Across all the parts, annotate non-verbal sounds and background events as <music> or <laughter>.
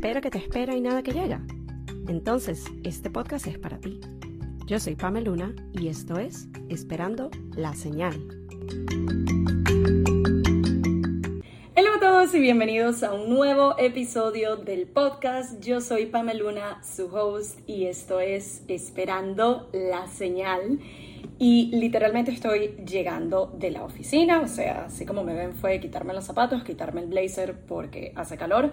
espera que te espera y nada que llega? Entonces, este podcast es para ti. Yo soy Pamela Luna y esto es Esperando la Señal. Hola a todos y bienvenidos a un nuevo episodio del podcast. Yo soy Pamela Luna, su host, y esto es Esperando la Señal. Y literalmente estoy llegando de la oficina, o sea, así como me ven fue quitarme los zapatos, quitarme el blazer porque hace calor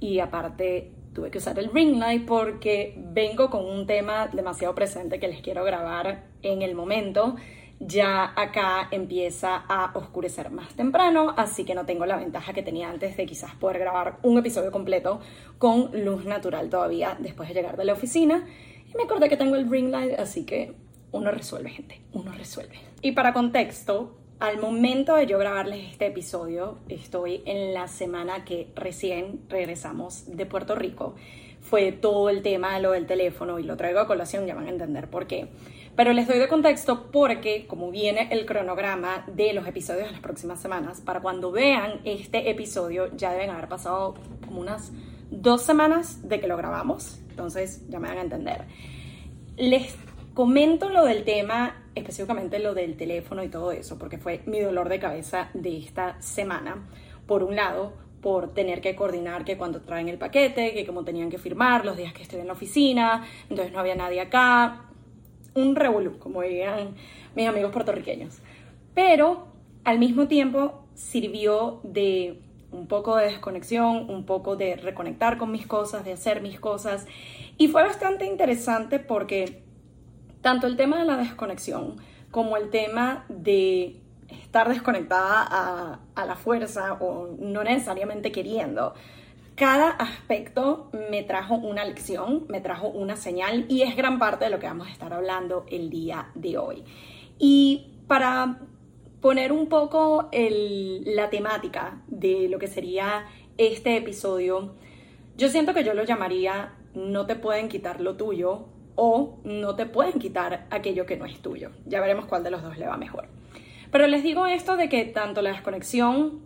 y aparte tuve que usar el ring light porque vengo con un tema demasiado presente que les quiero grabar en el momento. Ya acá empieza a oscurecer más temprano, así que no tengo la ventaja que tenía antes de quizás poder grabar un episodio completo con luz natural todavía después de llegar de la oficina. Y me acordé que tengo el ring light, así que uno resuelve, gente, uno resuelve. Y para contexto, al momento de yo grabarles este episodio, estoy en la semana que recién regresamos de Puerto Rico. Fue todo el tema lo del teléfono y lo traigo a colación, ya van a entender por qué. Pero les doy de contexto porque, como viene el cronograma de los episodios de las próximas semanas, para cuando vean este episodio ya deben haber pasado como unas dos semanas de que lo grabamos. Entonces ya me van a entender. Les Comento lo del tema, específicamente lo del teléfono y todo eso, porque fue mi dolor de cabeza de esta semana. Por un lado, por tener que coordinar que cuando traen el paquete, que como tenían que firmar los días que estoy en la oficina, entonces no había nadie acá. Un revolú, como dirían mis amigos puertorriqueños. Pero al mismo tiempo sirvió de un poco de desconexión, un poco de reconectar con mis cosas, de hacer mis cosas. Y fue bastante interesante porque tanto el tema de la desconexión como el tema de estar desconectada a, la fuerza o no necesariamente queriendo. Cada aspecto me trajo una lección, me trajo una señal y es gran parte de lo que vamos a estar hablando el día de hoy. Y para poner un poco la temática de lo que sería este episodio, yo siento que yo lo llamaría No te pueden quitar lo tuyo o no te pueden quitar aquello que no es tuyo. Ya veremos cuál de los dos le va mejor. Pero les digo esto de que tanto la desconexión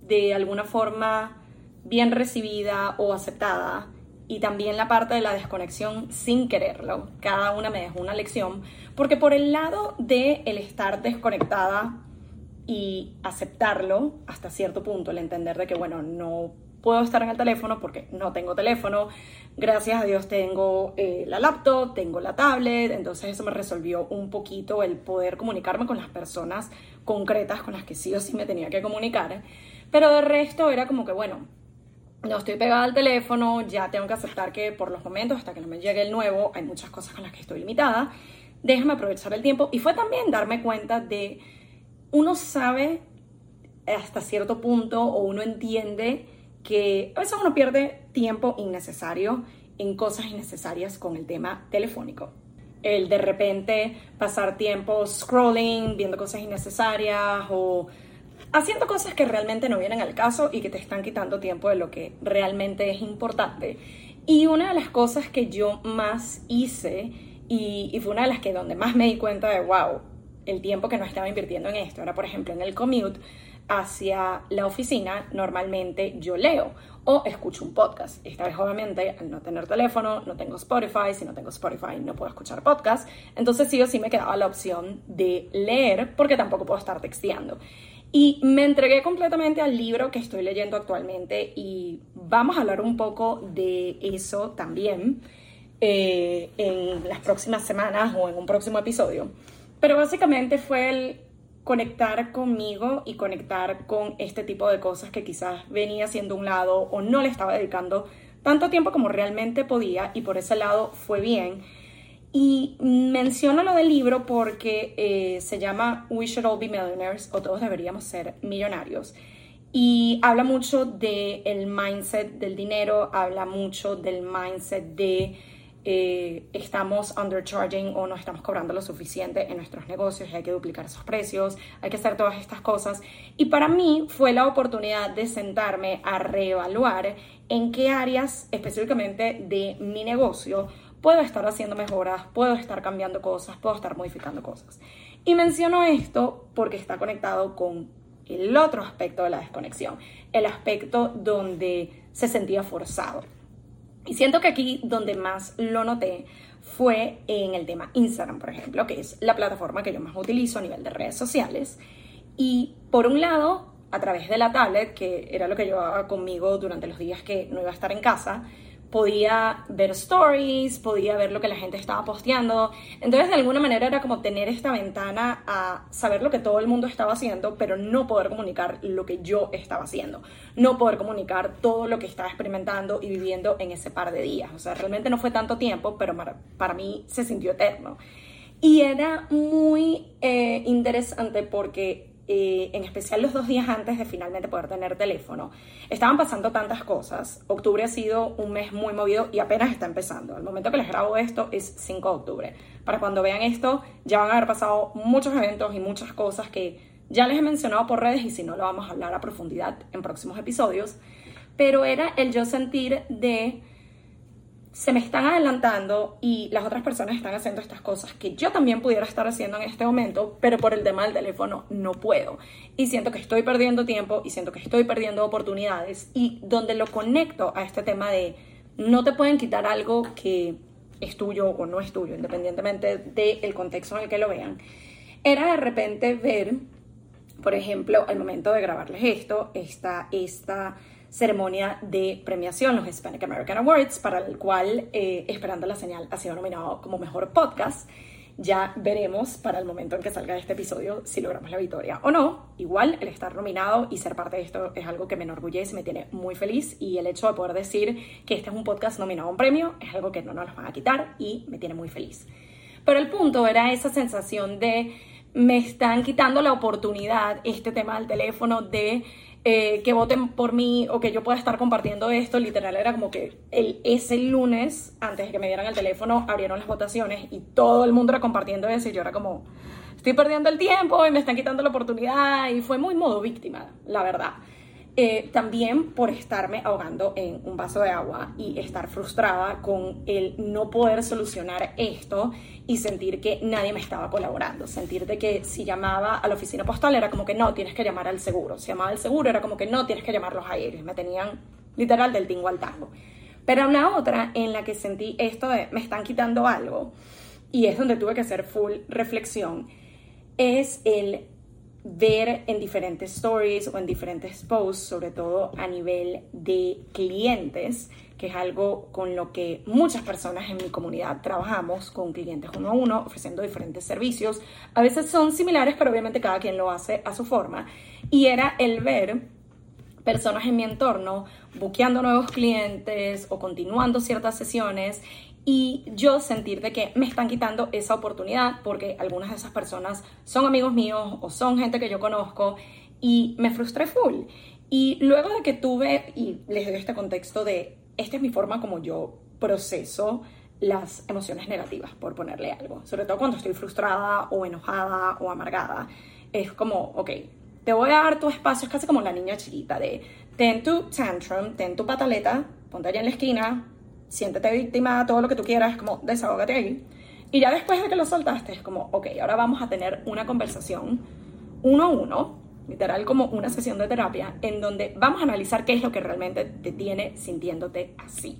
de alguna forma bien recibida o aceptada y también la parte de la desconexión sin quererlo, cada una me dejó una lección, porque por el lado de el estar desconectada y aceptarlo hasta cierto punto, el entender de que bueno, no puedo estar en el teléfono porque no tengo teléfono. Gracias a Dios tengo eh, la laptop, tengo la tablet, entonces eso me resolvió un poquito el poder comunicarme con las personas concretas con las que sí o sí me tenía que comunicar. Pero de resto era como que, bueno, no estoy pegada al teléfono, ya tengo que aceptar que por los momentos, hasta que no me llegue el nuevo, hay muchas cosas con las que estoy limitada. Déjame aprovechar el tiempo. Y fue también darme cuenta de, uno sabe hasta cierto punto o uno entiende que a veces uno pierde tiempo innecesario en cosas innecesarias con el tema telefónico. El de repente pasar tiempo scrolling, viendo cosas innecesarias o haciendo cosas que realmente no vienen al caso y que te están quitando tiempo de lo que realmente es importante. Y una de las cosas que yo más hice y, fue una de las que donde más me di cuenta de, wow, el tiempo que no estaba invirtiendo en esto era, por ejemplo, en el commute, hacia la oficina, normalmente yo leo o escucho un podcast. Esta vez, obviamente, al no tener teléfono, no tengo Spotify. Si no tengo Spotify, no puedo escuchar podcast. Entonces, sí o sí me quedaba la opción de leer porque tampoco puedo estar texteando. Y me entregué completamente al libro que estoy leyendo actualmente y vamos a hablar un poco de eso también eh, en las próximas semanas o en un próximo episodio. Pero básicamente fue el conectar conmigo y conectar con este tipo de cosas que quizás venía haciendo un lado o no le estaba dedicando tanto tiempo como realmente podía y por ese lado fue bien. Y menciono lo del libro porque eh, se llama We Should All Be Millionaires o todos deberíamos ser millonarios. Y habla mucho del mindset del dinero, habla mucho del mindset de eh, estamos undercharging o no estamos cobrando lo suficiente en nuestros negocios y hay que duplicar esos precios, hay que hacer todas estas cosas. Y para mí fue la oportunidad de sentarme a reevaluar en qué áreas específicamente de mi negocio puedo estar haciendo mejoras, puedo estar cambiando cosas, puedo estar modificando cosas. Y menciono esto porque está conectado con el otro aspecto de la desconexión, el aspecto donde se sentía forzado Y siento que aquí donde más lo noté fue en el tema Instagram, por ejemplo, que es la plataforma que yo más utilizo a nivel de redes sociales. Y por un lado, a través de la tablet, que era lo que llevaba conmigo durante los días que no iba a estar en casa, podía ver stories, podía ver lo que la gente estaba posteando. Entonces, de alguna manera era como tener esta ventana a saber lo que todo el mundo estaba haciendo, pero no poder comunicar lo que yo estaba haciendo. No poder comunicar todo lo que estaba experimentando y viviendo en ese par de días. O sea, realmente no fue tanto tiempo, pero para, mí se sintió eterno. Y era muy eh, interesante porque eh, en especial los dos días antes de finalmente poder tener teléfono, estaban pasando tantas cosas. Octubre ha sido un mes muy movido y apenas está empezando. El momento que les grabo esto es 5 de octubre. Para cuando vean esto, ya van a haber pasado muchos eventos y muchas cosas que ya les he mencionado por redes y si no, lo vamos a hablar a profundidad en próximos episodios. Pero era el yo sentir de se me están adelantando y las otras personas están haciendo estas cosas que yo también pudiera estar haciendo en este momento, pero por el tema del teléfono no puedo. Y siento que estoy perdiendo tiempo y siento que estoy perdiendo oportunidades y donde lo conecto a este tema de no te pueden quitar algo que es tuyo o no es tuyo, independientemente del contexto en el que lo vean, era de repente ver, por ejemplo, al momento de grabarles esto, esta, esta ceremonia de premiación, los Hispanic American Awards, para el cual eh, Esperando la Señal ha sido nominado como mejor podcast. Ya veremos para el momento en que salga este episodio si logramos la victoria o no. Igual el estar nominado y ser parte de esto es algo que me enorgullece, me tiene muy feliz y el hecho de poder decir que este es un podcast nominado a un premio es algo que no nos van a quitar y me tiene muy feliz. Pero el punto era esa sensación de me están quitando la oportunidad, este tema del teléfono, de eh, que voten por mí o que yo pueda estar compartiendo esto, literal era como que el, ese lunes, antes de que me dieran el teléfono, abrieron las votaciones y todo el mundo era compartiendo eso y yo era como, estoy perdiendo el tiempo y me están quitando la oportunidad y fue muy modo víctima, la verdad. Eh, también por estarme ahogando en un vaso de agua y estar frustrada con el no poder solucionar esto y sentir que nadie me estaba colaborando, sentir de que si llamaba a la oficina postal era como que no, tienes que llamar al seguro, si llamaba al seguro era como que no, tienes que llamar los aéreos, me tenían literal del tingo al tango. Pero una otra en la que sentí esto de me están quitando algo y es donde tuve que hacer full reflexión, es el ver en diferentes stories o en diferentes posts, sobre todo a nivel de clientes, que es algo con lo que muchas personas en mi comunidad trabajamos, con clientes uno a uno, ofreciendo diferentes servicios. A veces son similares, pero obviamente cada quien lo hace a su forma. Y era el ver personas en mi entorno buqueando nuevos clientes o continuando ciertas sesiones y yo sentir de que me están quitando esa oportunidad porque algunas de esas personas son amigos míos o son gente que yo conozco y me frustré full. Y luego de que tuve, y les doy este contexto de, esta es mi forma como yo proceso las emociones negativas, por ponerle algo, sobre todo cuando estoy frustrada o enojada o amargada, es como, ok, te voy a dar tu espacio, es casi como la niña chiquita de, ten tu tantrum, ten tu pataleta, ponte allá en la esquina, siéntete víctima, todo lo que tú quieras, como desahógate ahí. Y ya después de que lo soltaste, es como, ok, ahora vamos a tener una conversación uno a uno, literal como una sesión de terapia, en donde vamos a analizar qué es lo que realmente te tiene sintiéndote así.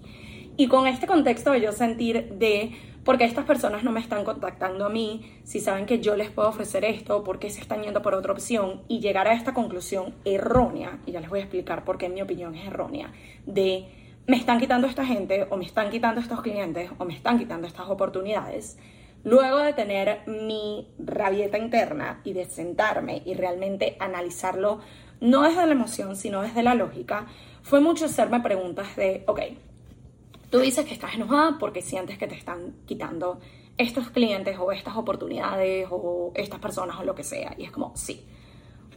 Y con este contexto de yo sentir de por qué estas personas no me están contactando a mí, si saben que yo les puedo ofrecer esto, por qué se están yendo por otra opción, y llegar a esta conclusión errónea, y ya les voy a explicar por qué mi opinión es errónea, de me están quitando esta gente o me están quitando estos clientes o me están quitando estas oportunidades, luego de tener mi rabieta interna y de sentarme y realmente analizarlo, no desde la emoción, sino desde la lógica, fue mucho hacerme preguntas de, ok, tú dices que estás enojada porque sientes que te están quitando estos clientes o estas oportunidades o estas personas o lo que sea. Y es como, sí,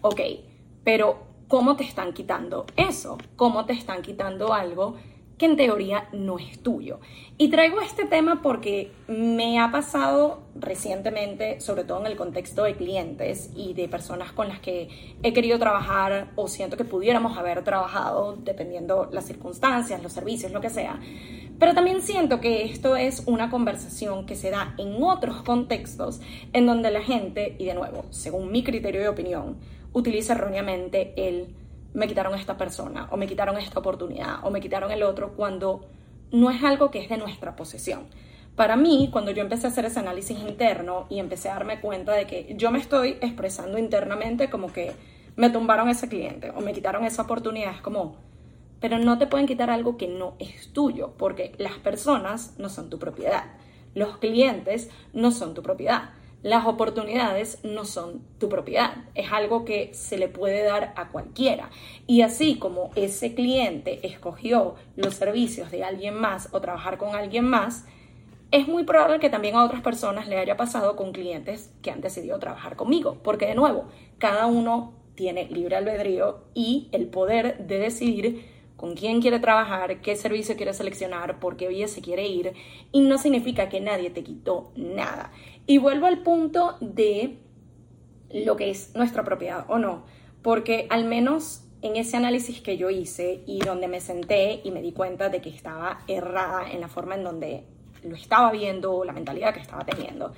ok, pero ¿cómo te están quitando eso? ¿Cómo te están quitando algo que en teoría no es tuyo. Y traigo este tema porque me ha pasado recientemente, sobre todo en el contexto de clientes y de personas con las que he querido trabajar o siento que pudiéramos haber trabajado, dependiendo las circunstancias, los servicios, lo que sea. Pero también siento que esto es una conversación que se da en otros contextos en donde la gente, y de nuevo, según mi criterio de opinión, utiliza erróneamente el me quitaron esta persona, o me quitaron esta oportunidad, o me quitaron el otro, cuando no es algo que es de nuestra posesión. Para mí, cuando yo empecé a hacer ese análisis interno y empecé a darme cuenta de que yo me estoy expresando internamente como que me tumbaron ese cliente o me quitaron esa oportunidad, es como, pero no te pueden quitar algo que no es tuyo, porque las personas no son tu propiedad, los clientes no son tu propiedad, las oportunidades no son tu propiedad, es algo que se le puede dar a cualquiera. Y así como ese cliente escogió los servicios de alguien más o trabajar con alguien más, es muy probable que también a otras personas le haya pasado con clientes que han decidido trabajar conmigo, porque de nuevo, cada uno tiene libre albedrío y el poder de decidir con quién quiere trabajar, qué servicio quiere seleccionar, por qué vía se quiere ir, y no significa que nadie te quitó nada. Y vuelvo al punto de lo que es nuestra propiedad o no, porque al menos en ese análisis que yo hice y donde me senté y me di cuenta de que estaba errada en la forma en donde lo estaba viendo, la mentalidad que estaba teniendo,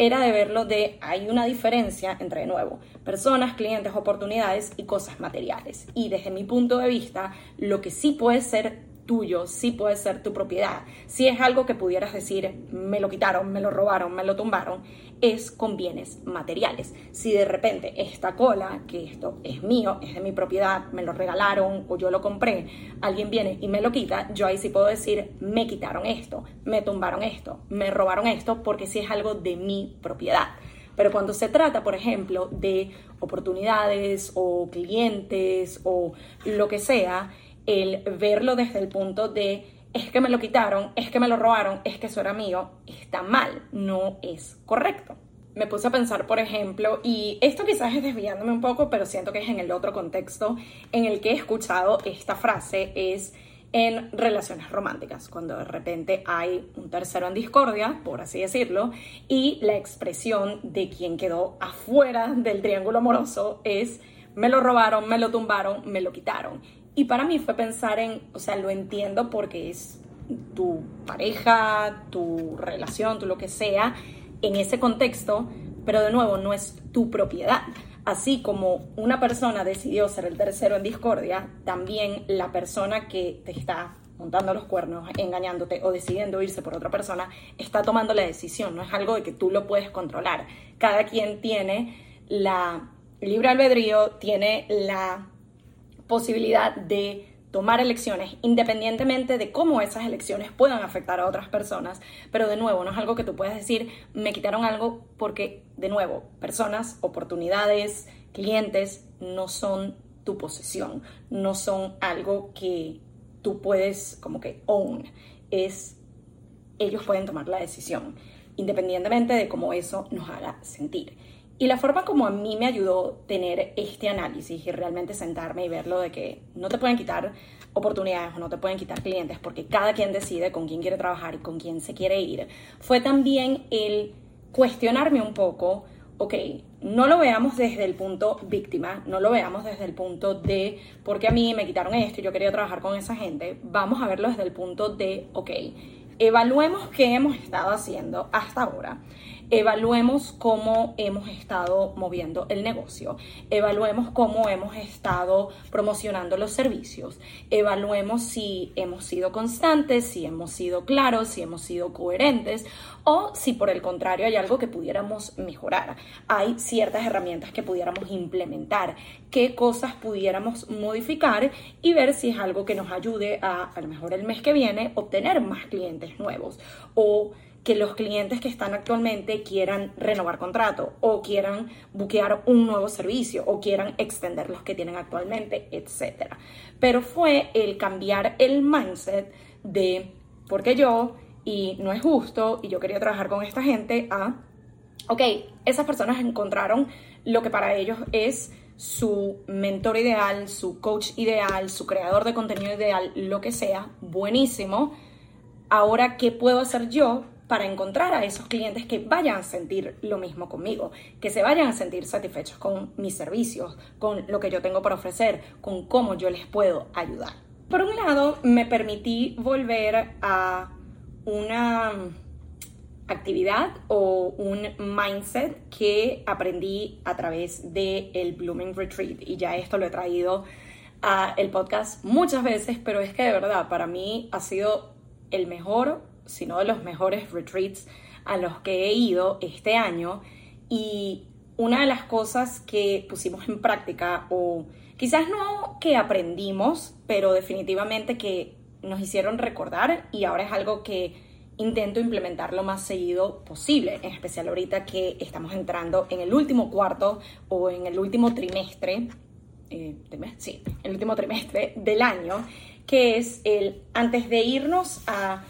era de verlo de hay una diferencia entre, de nuevo, personas, clientes, oportunidades y cosas materiales. Y desde mi punto de vista, lo que sí puede ser tuyo, sí puede ser tu propiedad. Si es algo que pudieras decir, me lo quitaron, me lo robaron, me lo tumbaron, es con bienes materiales. Si de repente esta cola, que esto es mío, es de mi propiedad, me lo regalaron o yo lo compré, alguien viene y me lo quita, yo ahí sí puedo decir, me quitaron esto, me tumbaron esto, me robaron esto, porque si es algo de mi propiedad. Pero cuando se trata, por ejemplo, de oportunidades o clientes o lo que sea, el verlo desde el punto de es que me lo quitaron, es que me lo robaron, es que eso era mío, está mal, no es correcto. Me puse a pensar, por ejemplo, y esto quizás es desviándome un poco, pero siento que es en el otro contexto en el que he escuchado esta frase, es en relaciones románticas, cuando de repente hay un tercero en discordia, por así decirlo, y la expresión de quien quedó afuera del triángulo amoroso es me lo robaron, me lo tumbaron, me lo quitaron. Y para mí fue pensar en, o sea, lo entiendo porque es tu pareja, tu relación, tu lo que sea, en ese contexto, pero de nuevo no es tu propiedad. Así como una persona decidió ser el tercero en discordia, también la persona que te está montando los cuernos, engañándote o decidiendo irse por otra persona, está tomando la decisión, no es algo de que tú lo puedes controlar. Cada quien tiene la libre albedrío, tiene la posibilidad de tomar elecciones independientemente de cómo esas elecciones puedan afectar a otras personas. Pero de nuevo, no es algo que tú puedas decir, me quitaron algo porque, de nuevo, personas, oportunidades, clientes no son tu posesión, no son algo que tú puedes como que own, es ellos pueden tomar la decisión, independientemente de cómo eso nos haga sentir. Y la forma como a mí me ayudó tener este análisis y realmente sentarme y verlo de que no te pueden quitar oportunidades o no te pueden quitar clientes porque cada quien decide con quién quiere trabajar y con quién se quiere ir, fue también el cuestionarme un poco, ok, no lo veamos desde el punto víctima, no lo veamos desde el punto de porque a mí me quitaron esto y yo quería trabajar con esa gente, vamos a verlo desde el punto de, ok, evaluemos qué hemos estado haciendo hasta ahora evaluemos cómo hemos estado moviendo el negocio, evaluemos cómo hemos estado promocionando los servicios, evaluemos si hemos sido constantes, si hemos sido claros, si hemos sido coherentes o si por el contrario hay algo que pudiéramos mejorar. Hay ciertas herramientas que pudiéramos implementar, qué cosas pudiéramos modificar y ver si es algo que nos ayude a, a lo mejor el mes que viene, obtener más clientes nuevos o que los clientes que están actualmente quieran renovar contrato o quieran buquear un nuevo servicio o quieran extender los que tienen actualmente, etc. Pero fue el cambiar el mindset de porque yo y no es justo y yo quería trabajar con esta gente a, ok, esas personas encontraron lo que para ellos es su mentor ideal, su coach ideal, su creador de contenido ideal, lo que sea, buenísimo. Ahora, ¿qué puedo hacer yo para encontrar a esos clientes que vayan a sentir lo mismo conmigo, que se vayan a sentir satisfechos con mis servicios, con lo que yo tengo para ofrecer, con cómo yo les puedo ayudar. Por un lado, me permití volver a una actividad o un mindset que aprendí a través del el Blooming Retreat y ya esto lo he traído a el podcast muchas veces, pero es que de verdad para mí ha sido el mejor, si no de los mejores retreats a los que he ido este año. Y una de las cosas que pusimos en práctica o quizás no que aprendimos, pero definitivamente que nos hicieron recordar y ahora es algo que intento implementar lo más seguido posible, en especial ahorita que estamos entrando en el último cuarto o en el último trimestre, eh, sí, el último trimestre del año, que es el antes de irnos a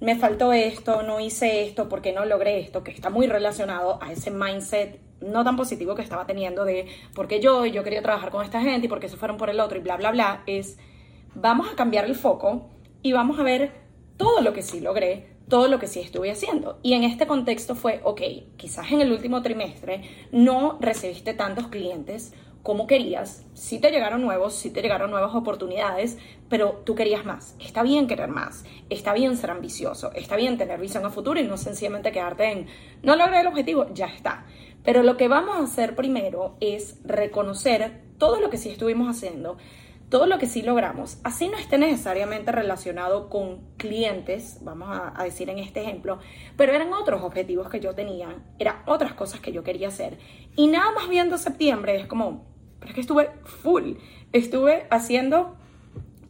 me faltó esto, no hice esto, porque no logré esto, que está muy relacionado a ese mindset no tan positivo que estaba teniendo de porque yo yo quería trabajar con esta gente y porque se fueron por el otro y bla, bla, bla, es vamos a cambiar el foco y vamos a ver todo lo que sí logré, todo lo que sí estuve haciendo. Y en este contexto fue, ok, quizás en el último trimestre no recibiste tantos clientes como querías, sí te llegaron nuevos, sí te llegaron nuevas oportunidades, pero tú querías más. Está bien querer más, está bien ser ambicioso, está bien tener visión a futuro y no sencillamente quedarte en, no logré el objetivo, ya está. Pero lo que vamos a hacer primero es reconocer todo lo que sí estuvimos haciendo, todo lo que sí logramos, así no esté necesariamente relacionado con clientes, vamos a, decir en este ejemplo, pero eran otros objetivos que yo tenía, eran otras cosas que yo quería hacer. Y nada más viendo septiembre es como, pero es que estuve full, estuve haciendo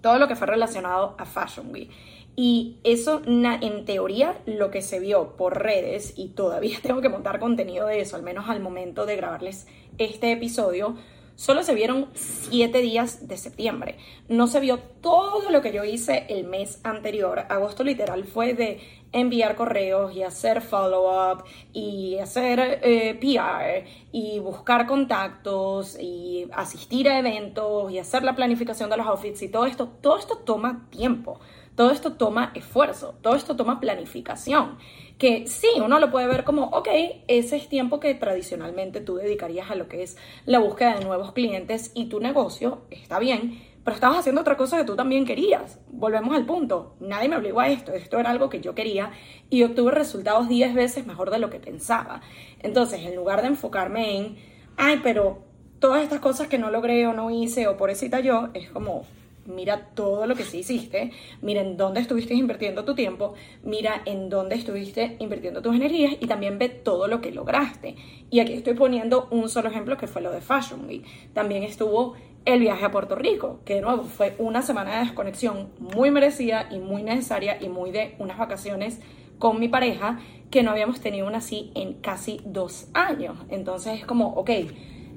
todo lo que fue relacionado a Fashion Week. Y eso, en teoría, lo que se vio por redes, y todavía <laughs> tengo que montar contenido de eso, al menos al momento de grabarles este episodio, Solo se vieron siete días de septiembre. No se vio todo lo que yo hice el mes anterior. Agosto literal fue de enviar correos y hacer follow-up y hacer eh, PR y buscar contactos y asistir a eventos y hacer la planificación de los outfits y todo esto. Todo esto toma tiempo. Todo esto toma esfuerzo, todo esto toma planificación que sí, uno lo puede ver como, ok, ese es tiempo que tradicionalmente tú dedicarías a lo que es la búsqueda de nuevos clientes y tu negocio, está bien, pero estabas haciendo otra cosa que tú también querías. Volvemos al punto, nadie me obligó a esto, esto era algo que yo quería y obtuve resultados 10 veces mejor de lo que pensaba. Entonces, en lugar de enfocarme en, ay, pero todas estas cosas que no logré o no hice o eso yo, es como, mira todo lo que sí hiciste, mira en dónde estuviste invirtiendo tu tiempo, mira en dónde estuviste invirtiendo tus energías y también ve todo lo que lograste. Y aquí estoy poniendo un solo ejemplo que fue lo de Fashion Week. También estuvo el viaje a Puerto Rico, que de nuevo fue una semana de desconexión muy merecida y muy necesaria y muy de unas vacaciones con mi pareja que no habíamos tenido una así en casi dos años. Entonces es como, ok,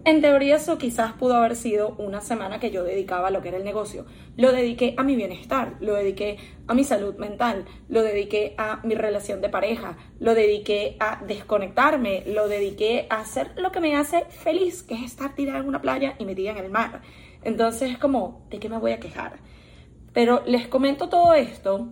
en teoría eso quizás pudo haber sido una semana que yo dedicaba a lo que era el negocio. Lo dediqué a mi bienestar, lo dediqué a mi salud mental, lo dediqué a mi relación de pareja, lo dediqué a desconectarme, lo dediqué a hacer lo que me hace feliz, que es estar tirada en una playa y metida en el mar. Entonces es como, ¿de qué me voy a quejar? Pero les comento todo esto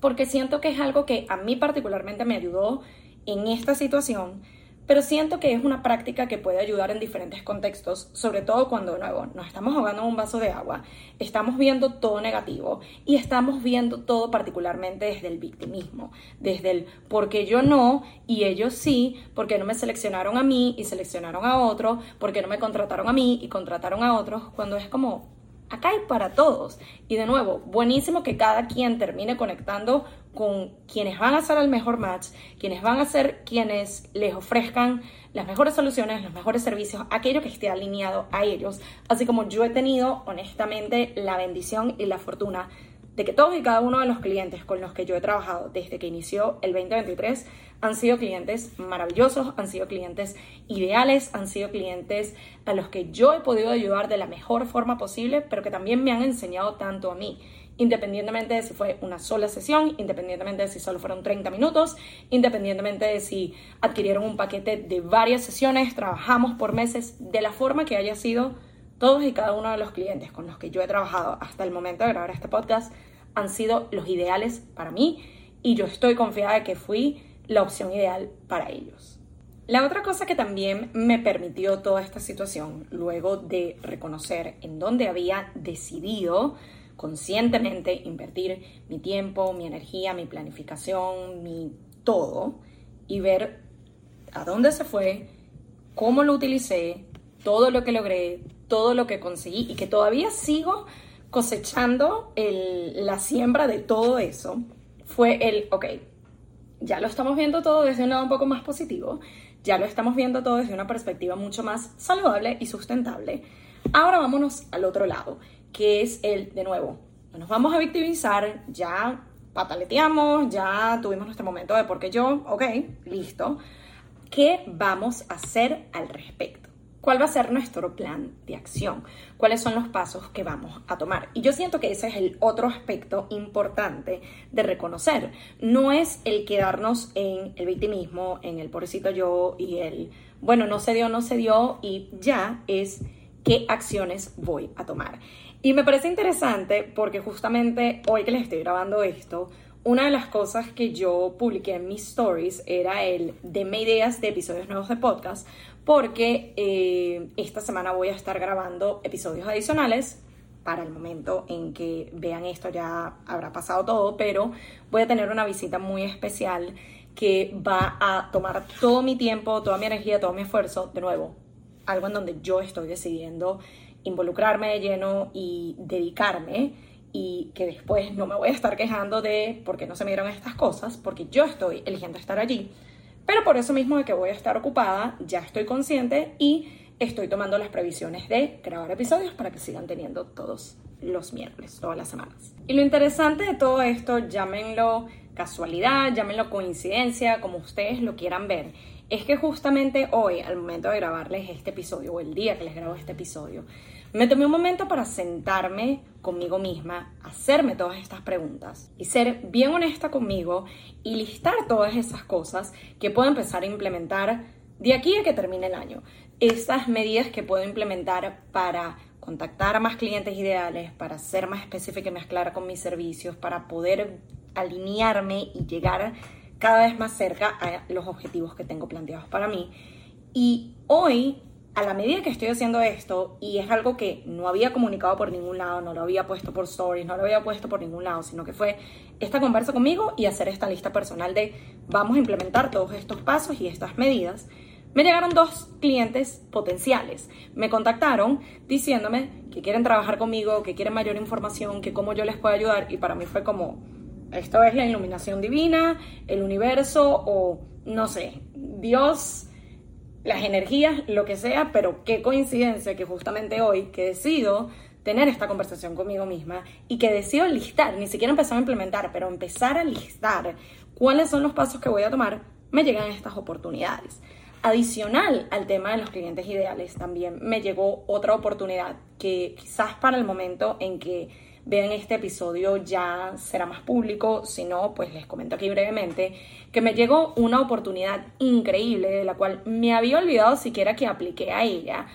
porque siento que es algo que a mí particularmente me ayudó en esta situación pero siento que es una práctica que puede ayudar en diferentes contextos, sobre todo cuando de nuevo nos estamos ahogando en un vaso de agua, estamos viendo todo negativo y estamos viendo todo particularmente desde el victimismo, desde el porque yo no y ellos sí, porque no me seleccionaron a mí y seleccionaron a otro, porque no me contrataron a mí y contrataron a otros, cuando es como acá hay para todos. Y de nuevo, buenísimo que cada quien termine conectando con quienes van a ser el mejor match, quienes van a ser quienes les ofrezcan las mejores soluciones, los mejores servicios, aquello que esté alineado a ellos. Así como yo he tenido, honestamente, la bendición y la fortuna de que todos y cada uno de los clientes con los que yo he trabajado desde que inició el 2023 han sido clientes maravillosos, han sido clientes ideales, han sido clientes a los que yo he podido ayudar de la mejor forma posible, pero que también me han enseñado tanto a mí, independientemente de si fue una sola sesión, independientemente de si solo fueron 30 minutos, independientemente de si adquirieron un paquete de varias sesiones, trabajamos por meses, de la forma que haya sido todos y cada uno de los clientes con los que yo he trabajado hasta el momento de grabar este podcast han sido los ideales para mí y yo estoy confiada de que fui la opción ideal para ellos. La otra cosa que también me permitió toda esta situación, luego de reconocer en dónde había decidido conscientemente invertir mi tiempo, mi energía, mi planificación, mi todo, y ver a dónde se fue, cómo lo utilicé, todo lo que logré, todo lo que conseguí y que todavía sigo cosechando la siembra de todo eso, fue el, ok, ya lo estamos viendo todo desde un lado un poco más positivo, ya lo estamos viendo todo desde una perspectiva mucho más saludable y sustentable. Ahora vámonos al otro lado, que es el, de nuevo, no nos vamos a victimizar, ya pataleteamos, ya tuvimos nuestro momento de porque yo, ok, listo. ¿Qué vamos a hacer al respecto? ¿Cuál va a ser nuestro plan de acción? ¿Cuáles son los pasos que vamos a tomar? Y yo siento que ese es el otro aspecto importante de reconocer. No es el quedarnos en el victimismo, en el pobrecito yo y el, bueno, no se dio, no se dio y ya es qué acciones voy a tomar. Y me parece interesante porque justamente hoy que les estoy grabando esto, una de las cosas que yo publiqué en mis stories era el denme ideas de episodios nuevos de podcast, porque eh, esta semana voy a estar grabando episodios adicionales. Para el momento en que vean esto ya habrá pasado todo, pero voy a tener una visita muy especial que va a tomar todo mi tiempo, toda mi energía, todo mi esfuerzo, de nuevo, algo en donde yo estoy decidiendo involucrarme de lleno y dedicarme y que después no me voy a estar quejando de por qué no se me dieron estas cosas, porque yo estoy eligiendo estar allí. Pero por eso mismo de que voy a estar ocupada, ya estoy consciente y estoy tomando las previsiones de grabar episodios para que sigan teniendo todos los miércoles, todas las semanas. Y lo interesante de todo esto, llámenlo casualidad, llámenlo coincidencia, como ustedes lo quieran ver, es que justamente hoy, al momento de grabarles este episodio, o el día que les grabo este episodio, me tomé un momento para sentarme conmigo misma, hacerme todas estas preguntas y ser bien honesta conmigo y listar todas esas cosas que puedo empezar a implementar de aquí a que termine el año. Estas medidas que puedo implementar para contactar a más clientes ideales, para ser más específica y más clara con mis servicios, para poder alinearme y llegar cada vez más cerca a los objetivos que tengo planteados para mí. Y hoy a la medida que estoy haciendo esto, y es algo que no había comunicado por ningún lado, no lo había puesto por stories, no lo había puesto por ningún lado, sino que fue esta conversa conmigo y hacer esta lista personal de vamos a implementar todos estos pasos y estas medidas, me llegaron dos clientes potenciales. Me contactaron diciéndome que quieren trabajar conmigo, que quieren mayor información, que cómo yo les puedo ayudar, y para mí fue como, esto es la iluminación divina, el universo o no sé, Dios las energías, lo que sea, pero qué coincidencia que justamente hoy que decido tener esta conversación conmigo misma y que decido listar, ni siquiera empezar a implementar, pero empezar a listar cuáles son los pasos que voy a tomar, me llegan estas oportunidades. Adicional al tema de los clientes ideales, también me llegó otra oportunidad que quizás para el momento en que vean este episodio ya será más público, si no, pues les comento aquí brevemente que me llegó una oportunidad increíble de la cual me había olvidado siquiera que apliqué a ella,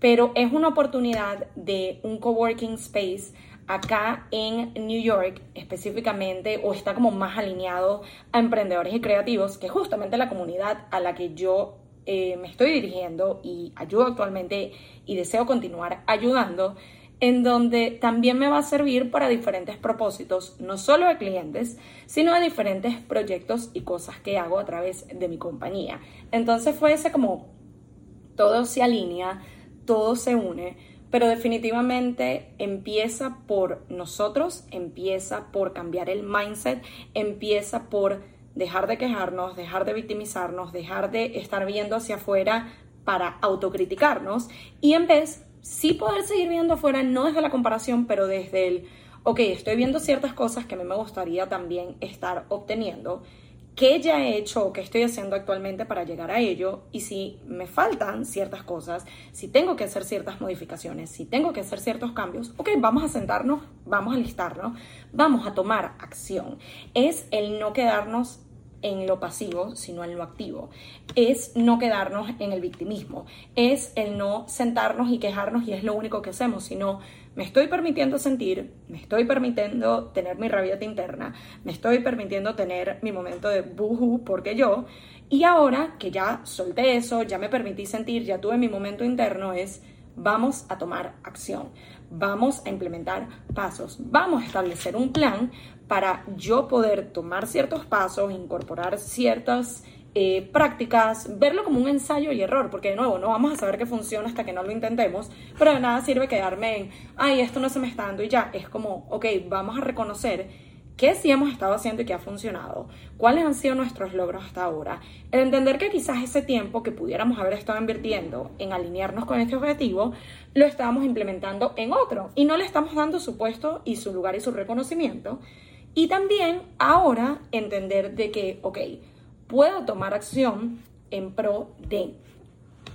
pero es una oportunidad de un coworking space acá en New York específicamente o está como más alineado a emprendedores y creativos, que es justamente la comunidad a la que yo eh, me estoy dirigiendo y ayudo actualmente y deseo continuar ayudando en donde también me va a servir para diferentes propósitos, no solo de clientes, sino de diferentes proyectos y cosas que hago a través de mi compañía. Entonces fue ese como todo se alinea, todo se une, pero definitivamente empieza por nosotros, empieza por cambiar el mindset, empieza por dejar de quejarnos, dejar de victimizarnos, dejar de estar viendo hacia afuera para autocriticarnos y en vez sí poder seguir viendo afuera, no desde la comparación, pero desde el, ok, estoy viendo ciertas cosas que a mí me gustaría también estar obteniendo, qué ya he hecho o qué estoy haciendo actualmente para llegar a ello y si me faltan ciertas cosas, si tengo que hacer ciertas modificaciones, si tengo que hacer ciertos cambios, ok, vamos a sentarnos, vamos a listarnos, vamos a tomar acción. Es el no quedarnos en lo pasivo, sino en lo activo. Es no quedarnos en el victimismo, es el no sentarnos y quejarnos y es lo único que hacemos, sino me estoy permitiendo sentir, me estoy permitiendo tener mi rabieta interna, me estoy permitiendo tener mi momento de buhu porque yo, y ahora que ya solté eso, ya me permití sentir, ya tuve mi momento interno, es vamos a tomar acción, vamos a implementar pasos, vamos a establecer un plan para yo poder tomar ciertos pasos, incorporar ciertas eh, prácticas, verlo como un ensayo y error, porque de nuevo no vamos a saber que funciona hasta que no lo intentemos, pero de nada sirve quedarme en, ay, esto no se me está dando y ya, es como, ok, vamos a reconocer qué sí hemos estado haciendo y qué ha funcionado, cuáles han sido nuestros logros hasta ahora, el entender que quizás ese tiempo que pudiéramos haber estado invirtiendo en alinearnos con este objetivo, lo estábamos implementando en otro y no le estamos dando su puesto y su lugar y su reconocimiento. Y también ahora entender de que, ok, puedo tomar acción en pro de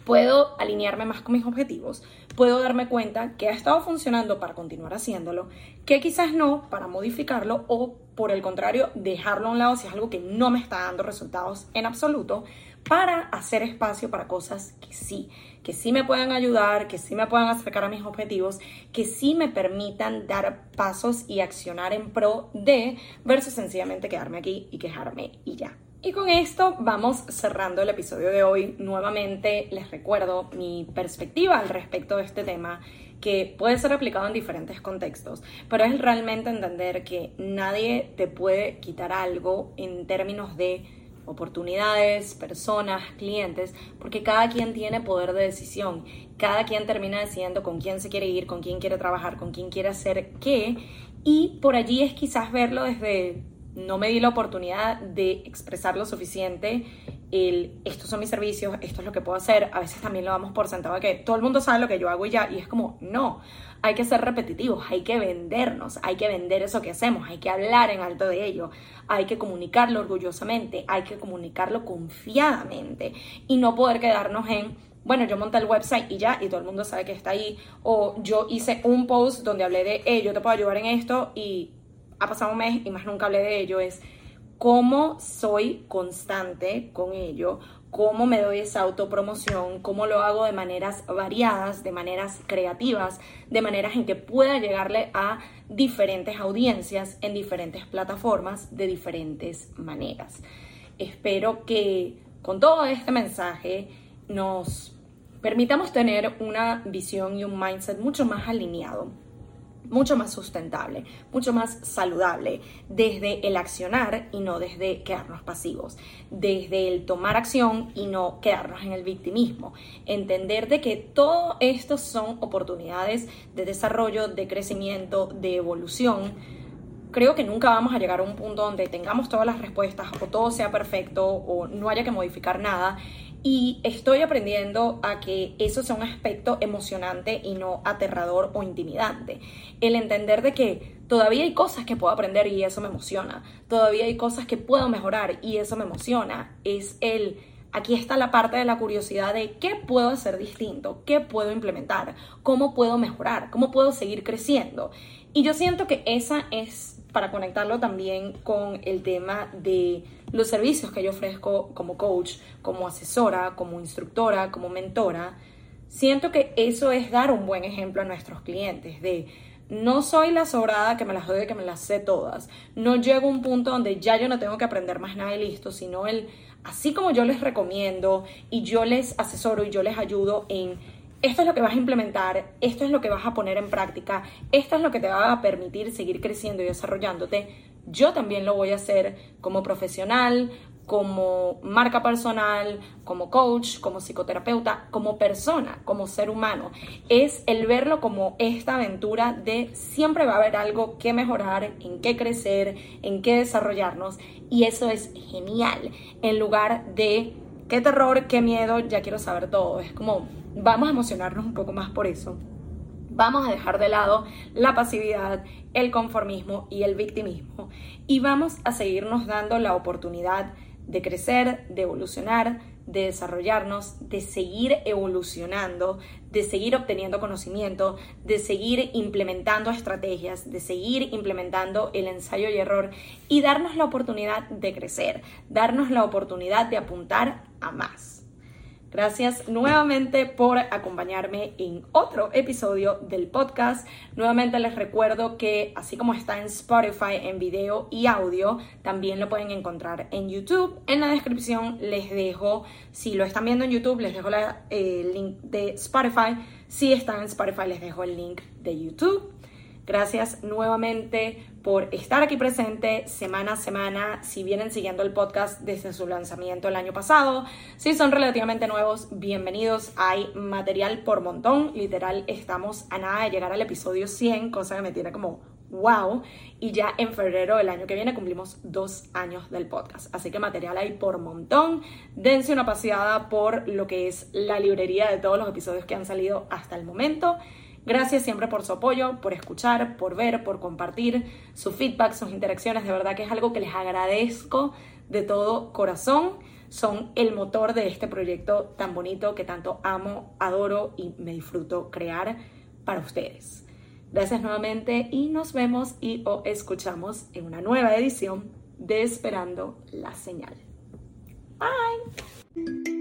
puedo alinearme más con mis objetivos, puedo darme cuenta que ha estado funcionando para continuar haciéndolo, que quizás no para modificarlo o por el contrario dejarlo a un lado si es algo que no me está dando resultados en absoluto, para hacer espacio para cosas que sí, que sí me puedan ayudar, que sí me puedan acercar a mis objetivos, que sí me permitan dar pasos y accionar en pro de versus sencillamente quedarme aquí y quejarme y ya. Y con esto vamos cerrando el episodio de hoy. Nuevamente les recuerdo mi perspectiva al respecto de este tema que puede ser aplicado en diferentes contextos, pero es realmente entender que nadie te puede quitar algo en términos de oportunidades, personas, clientes, porque cada quien tiene poder de decisión, cada quien termina decidiendo con quién se quiere ir, con quién quiere trabajar, con quién quiere hacer qué, y por allí es quizás verlo desde no me di la oportunidad de expresar lo suficiente el estos son mis servicios, esto es lo que puedo hacer. A veces también lo damos por sentado que todo el mundo sabe lo que yo hago y ya, y es como, no, hay que ser repetitivos, hay que vendernos, hay que vender eso que hacemos, hay que hablar en alto de ello, hay que comunicarlo orgullosamente, hay que comunicarlo confiadamente y no poder quedarnos en bueno, yo monté el website y ya, y todo el mundo sabe que está ahí. O yo hice un post donde hablé de, hey, yo te puedo ayudar en esto y ha pasado un mes y más nunca hablé de ello, es cómo soy constante con ello, cómo me doy esa autopromoción, cómo lo hago de maneras variadas, de maneras creativas, de maneras en que pueda llegarle a diferentes audiencias en diferentes plataformas de diferentes maneras. Espero que con todo este mensaje nos permitamos tener una visión y un mindset mucho más alineado mucho más sustentable, mucho más saludable, desde el accionar y no desde quedarnos pasivos, desde el tomar acción y no quedarnos en el victimismo, entender de que todo esto son oportunidades de desarrollo, de crecimiento, de evolución. Creo que nunca vamos a llegar a un punto donde tengamos todas las respuestas o todo sea perfecto o no haya que modificar nada y estoy aprendiendo a que eso sea un aspecto emocionante y no aterrador o intimidante. El entender de que todavía hay cosas que puedo aprender y eso me emociona. Todavía hay cosas que puedo mejorar y eso me emociona. Es el, aquí está la parte de la curiosidad de qué puedo hacer distinto, qué puedo implementar, cómo puedo mejorar, cómo puedo seguir creciendo. Y yo siento que esa es para conectarlo también con el tema de los servicios que yo ofrezco como coach, como asesora, como instructora, como mentora, siento que eso es dar un buen ejemplo a nuestros clientes de no soy la sobrada que me las doy, que me las sé todas. No llego a un punto donde ya yo no tengo que aprender más nada y listo, sino el, así como yo les recomiendo y yo les asesoro y yo les ayudo en esto es lo que vas a implementar, esto es lo que vas a poner en práctica, esto es lo que te va a permitir seguir creciendo y desarrollándote, yo también lo voy a hacer como profesional, como marca personal, como coach, como psicoterapeuta, como persona, como ser humano. Es el verlo como esta aventura de siempre va a haber algo que mejorar, en qué crecer, en qué desarrollarnos. Y eso es genial. En lugar de qué terror, qué miedo, ya quiero saber todo. Es como vamos a emocionarnos un poco más por eso. Vamos a dejar de lado la pasividad, el conformismo y el victimismo y vamos a seguirnos dando la oportunidad de crecer, de evolucionar, de desarrollarnos, de seguir evolucionando, de seguir obteniendo conocimiento, de seguir implementando estrategias, de seguir implementando el ensayo y error y darnos la oportunidad de crecer, darnos la oportunidad de apuntar a más. Gracias nuevamente por acompañarme en otro episodio del podcast. Nuevamente les recuerdo que así como está en Spotify en video y audio, también lo pueden encontrar en YouTube. En la descripción les dejo, si lo están viendo en YouTube, les dejo el eh, link de Spotify. Si están en Spotify, les dejo el link de YouTube. Gracias nuevamente por estar aquí presente semana a semana. Si vienen siguiendo el podcast desde su lanzamiento el año pasado, si son relativamente nuevos, bienvenidos. Hay material por montón. Literal, estamos a nada de llegar al episodio 100, cosa que me tiene como wow. Y ya en febrero del año que viene cumplimos dos años del podcast. Así que material hay por montón. Dense una paseada por lo que es la librería de todos los episodios que han salido hasta el momento. Gracias siempre por su apoyo, por escuchar, por ver, por compartir su feedback, sus interacciones. De verdad que es algo que les agradezco de todo corazón. Son el motor de este proyecto tan bonito que tanto amo, adoro y me disfruto crear para ustedes. Gracias nuevamente y nos vemos y o escuchamos en una nueva edición de Esperando la Señal. Bye.